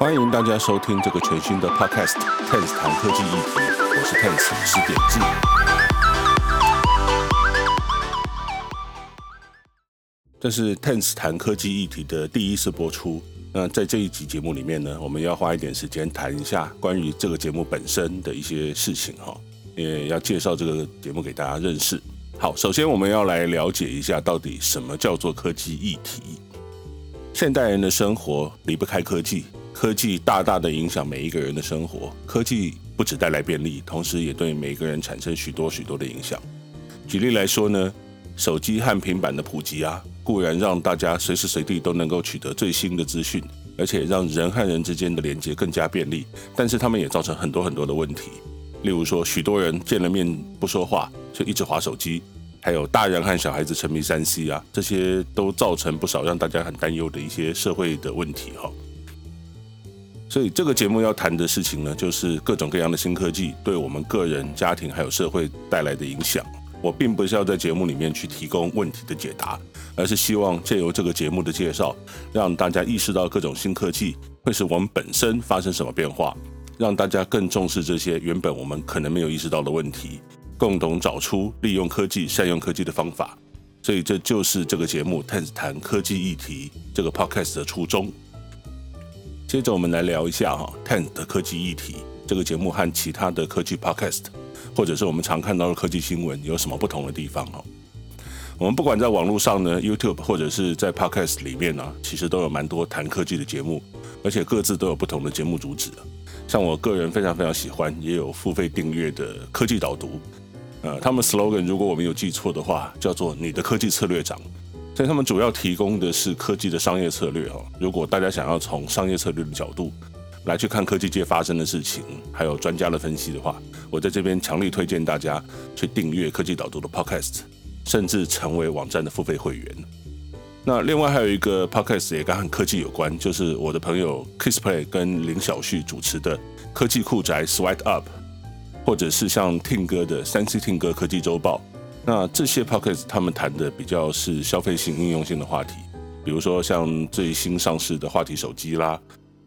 欢迎大家收听这个全新的 Podcast Tense 谈科技议题，我是 Tense 施典治。这是 Tense 谈科技议题的第一次播出。那在这一集节目里面呢，我们要花一点时间谈一下关于这个节目本身的一些事情哈，也要介绍这个节目给大家认识。好，首先我们要来了解一下到底什么叫做科技议题。现代人的生活离不开科技，科技大大的影响每一个人的生活。科技不只带来便利，同时也对每个人产生许多许多的影响。举例来说呢，手机和平板的普及啊，固然让大家随时随地都能够取得最新的资讯，而且让人和人之间的连接更加便利。但是他们也造成很多很多的问题。例如说，许多人见了面不说话，就一直滑手机；还有大人和小孩子沉迷三 C 啊，这些都造成不少让大家很担忧的一些社会的问题哈。所以这个节目要谈的事情呢，就是各种各样的新科技对我们个人、家庭还有社会带来的影响。我并不是要在节目里面去提供问题的解答，而是希望借由这个节目的介绍，让大家意识到各种新科技会使我们本身发生什么变化。让大家更重视这些原本我们可能没有意识到的问题，共同找出利用科技、善用科技的方法。所以这就是这个节目 Ten 谈科技议题这个 Podcast 的初衷。接着我们来聊一下哈，Ten 的科技议题这个节目和其他的科技 Podcast，或者是我们常看到的科技新闻有什么不同的地方哈？我们不管在网络上呢，YouTube 或者是在 Podcast 里面呢，其实都有蛮多谈科技的节目，而且各自都有不同的节目主旨。像我个人非常非常喜欢，也有付费订阅的科技导读，呃，他们 slogan 如果我没有记错的话，叫做“你的科技策略长”。所以他们主要提供的是科技的商业策略哦。如果大家想要从商业策略的角度来去看科技界发生的事情，还有专家的分析的话，我在这边强力推荐大家去订阅科技导读的 podcast，甚至成为网站的付费会员。那另外还有一个 podcast 也跟科技有关，就是我的朋友 Kissplay 跟林小旭主持的科技酷宅 Swipe Up，或者是像听歌的三 C 听歌科技周报。那这些 podcast 他们谈的比较是消费性、应用性的话题，比如说像最新上市的话题手机啦，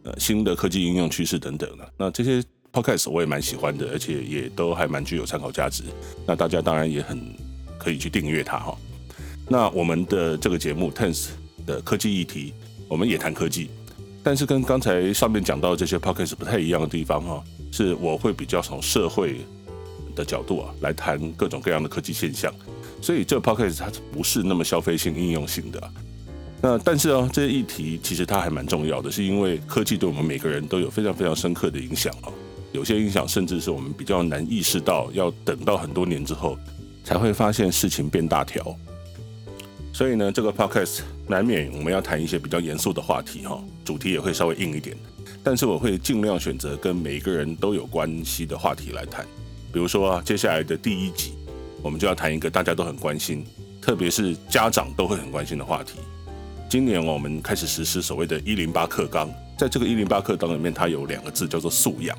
呃，新的科技应用趋势等等的。那这些 podcast 我也蛮喜欢的，而且也都还蛮具有参考价值。那大家当然也很可以去订阅它哈。那我们的这个节目 Tense 的科技议题，我们也谈科技，但是跟刚才上面讲到的这些 podcast 不太一样的地方哈，是我会比较从社会的角度啊来谈各种各样的科技现象，所以这个 podcast 它不是那么消费性、应用性的。那但是哦，这些议题其实它还蛮重要的，是因为科技对我们每个人都有非常非常深刻的影响哦，有些影响甚至是我们比较难意识到，要等到很多年之后才会发现事情变大条。所以呢，这个 podcast 难免我们要谈一些比较严肃的话题哈，主题也会稍微硬一点。但是我会尽量选择跟每一个人都有关系的话题来谈。比如说啊，接下来的第一集，我们就要谈一个大家都很关心，特别是家长都会很关心的话题。今年我们开始实施所谓的“一零八课纲”，在这个“一零八课纲”里面，它有两个字叫做“素养”。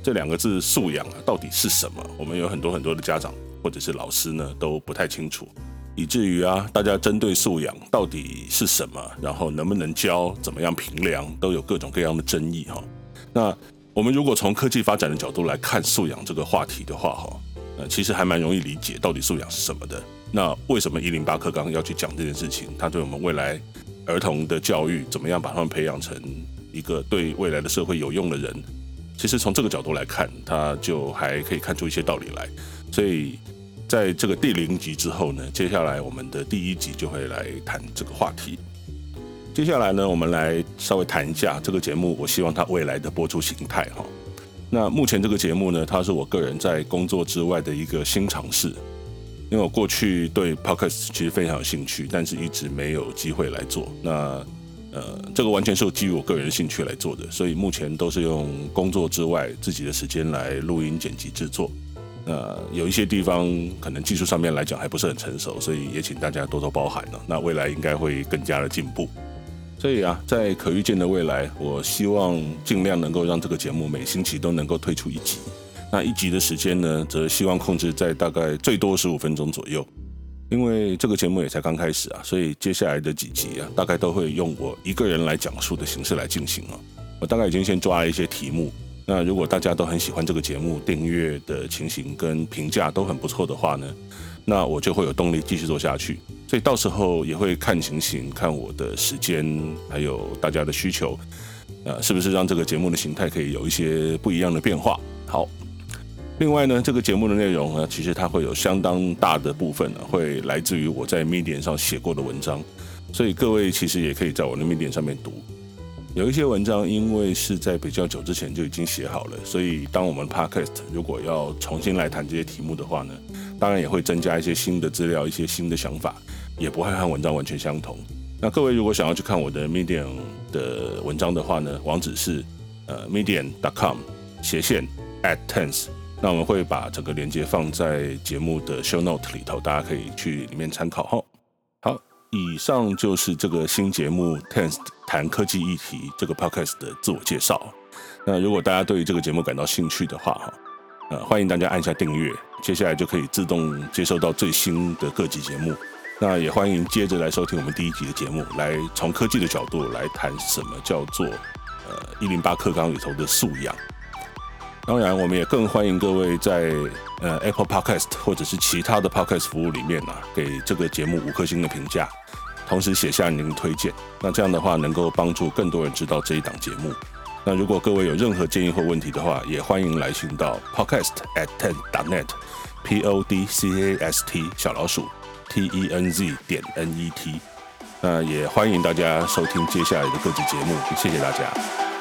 这两个字“素养”啊，到底是什么？我们有很多很多的家长或者是老师呢，都不太清楚。以至于啊，大家针对素养到底是什么，然后能不能教，怎么样评量，都有各种各样的争议哈。那我们如果从科技发展的角度来看素养这个话题的话哈，呃，其实还蛮容易理解到底素养是什么的。那为什么一零八课纲要去讲这件事情？它对我们未来儿童的教育，怎么样把他们培养成一个对未来的社会有用的人？其实从这个角度来看，它就还可以看出一些道理来。所以。在这个第零集之后呢，接下来我们的第一集就会来谈这个话题。接下来呢，我们来稍微谈一下这个节目，我希望它未来的播出形态哈。那目前这个节目呢，它是我个人在工作之外的一个新尝试，因为我过去对 Podcast 其实非常有兴趣，但是一直没有机会来做。那呃，这个完全是基于我个人兴趣来做的，所以目前都是用工作之外自己的时间来录音、剪辑、制作。那，有一些地方可能技术上面来讲还不是很成熟，所以也请大家多多包涵了。那未来应该会更加的进步。所以啊，在可预见的未来，我希望尽量能够让这个节目每星期都能够推出一集。那一集的时间呢，则希望控制在大概最多十五分钟左右。因为这个节目也才刚开始啊，所以接下来的几集啊，大概都会用我一个人来讲述的形式来进行啊。我大概已经先抓了一些题目。那如果大家都很喜欢这个节目，订阅的情形跟评价都很不错的话呢，那我就会有动力继续做下去。所以到时候也会看情形，看我的时间，还有大家的需求，呃，是不是让这个节目的形态可以有一些不一样的变化？好。另外呢，这个节目的内容呢，其实它会有相当大的部分呢，会来自于我在 Medium 上写过的文章，所以各位其实也可以在我的 Medium 上面读。有一些文章因为是在比较久之前就已经写好了，所以当我们 Podcast 如果要重新来谈这些题目的话呢，当然也会增加一些新的资料、一些新的想法，也不会和文章完全相同。那各位如果想要去看我的 Medium 的文章的话呢，网址是呃 Medium.com 斜线 at tense。那我们会把整个链接放在节目的 show note 里头，大家可以去里面参考哈。好，以上就是这个新节目 Tense 谈科技议题这个 podcast 的自我介绍。那如果大家对于这个节目感到兴趣的话，哈，呃，欢迎大家按下订阅，接下来就可以自动接收到最新的各集节目。那也欢迎接着来收听我们第一集的节目，来从科技的角度来谈什么叫做呃一零八课纲里头的素养。当然，我们也更欢迎各位在呃 Apple Podcast 或者是其他的 Podcast 服务里面呢、啊，给这个节目五颗星的评价，同时写下您的推荐。那这样的话，能够帮助更多人知道这一档节目。那如果各位有任何建议或问题的话，也欢迎来信到 Podcast at ten dot net，P O D C A S T 小老鼠 T E N Z 点 N E T。那也欢迎大家收听接下来的各集节目，谢谢大家。